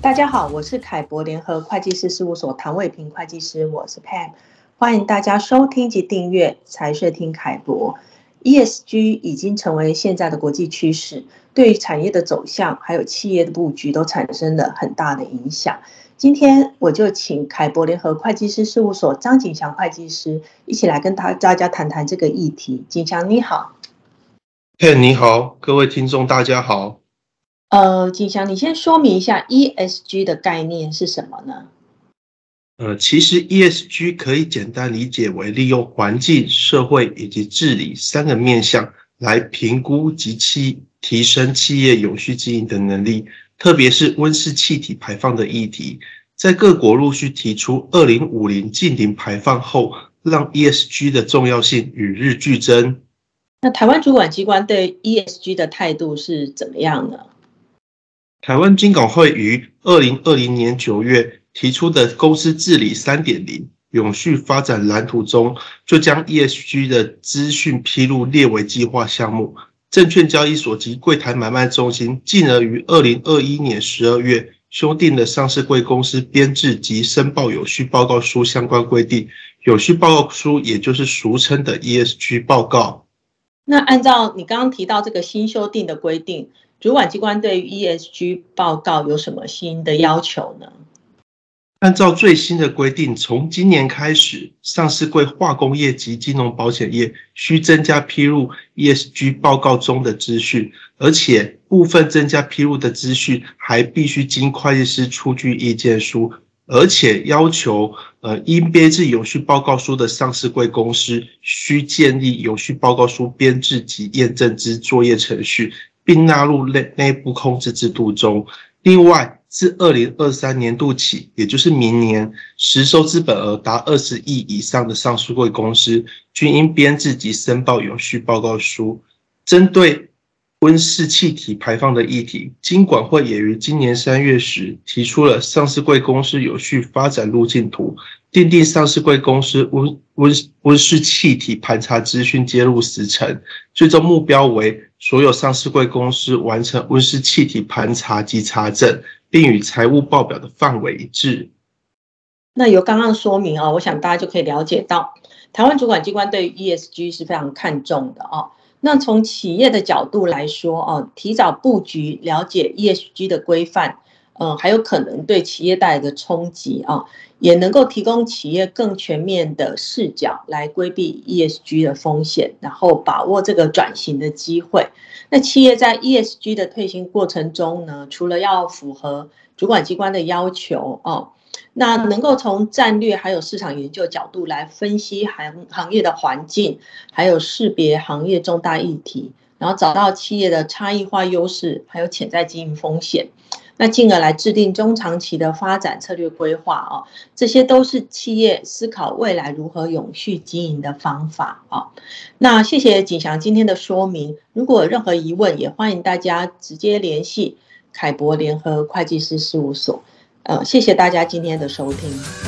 大家好，我是凯博联合会计师事务所唐伟平会计师，我是 Pam，欢迎大家收听及订阅财税听凯博。ESG 已经成为现在的国际趋势，对产业的走向还有企业的布局都产生了很大的影响。今天我就请凯博联合会计师事务所张景祥会计师一起来跟大大家谈谈这个议题。景祥你好，Pam 你好，各位听众大家好。呃，景祥，你先说明一下 ESG 的概念是什么呢？呃，其实 ESG 可以简单理解为利用环境、社会以及治理三个面向来评估及期提升企业永续经营的能力，特别是温室气体排放的议题，在各国陆续提出二零五零净零排放后，让 ESG 的重要性与日俱增。那台湾主管机关对 ESG 的态度是怎么样呢？台湾金管会于二零二零年九月提出的公司治理三点零永续发展蓝图中，就将 ESG 的资讯披露列为计划项目。证券交易所及柜台买卖中心进而于二零二一年十二月修订了上市柜公司编制及申报永续报告书相关规定。永续报告书也就是俗称的 ESG 报告。那按照你刚刚提到这个新修订的规定。主管机关对 ESG 报告有什么新的要求呢？按照最新的规定，从今年开始，上市柜化工业及金融保险业需增加披露 ESG 报告中的资讯，而且部分增加披露的资讯还必须经会计师出具意见书，而且要求呃应编制永续报告书的上市柜公司需建立永续报告书编制及验证之作业程序。并纳入内内部控制制度中。另外，自二零二三年度起，也就是明年，实收资本额达二十亿以上的上市柜公司，均应编制及申报永续报告书。针对温室气体排放的议题，金管会也于今年三月时提出了上市柜公司永续发展路径图。订定上市柜公司温温温室气体盘查资讯揭露时程，最终目标为所有上市柜公司完成温室气体盘查及查证，并与财务报表的范围一致。那由刚刚说明啊，我想大家就可以了解到，台湾主管机关对 ESG 是非常看重的啊。那从企业的角度来说啊，提早布局了解 ESG 的规范。嗯，还有可能对企业带来的冲击啊，也能够提供企业更全面的视角来规避 ESG 的风险，然后把握这个转型的机会。那企业在 ESG 的推行过程中呢，除了要符合主管机关的要求哦，那能够从战略还有市场研究角度来分析行行业的环境，还有识别行业重大议题，然后找到企业的差异化优势，还有潜在经营风险。那进而来制定中长期的发展策略规划啊，这些都是企业思考未来如何永续经营的方法啊。那谢谢景祥今天的说明，如果有任何疑问，也欢迎大家直接联系凯博联合会计师事务所。呃，谢谢大家今天的收听。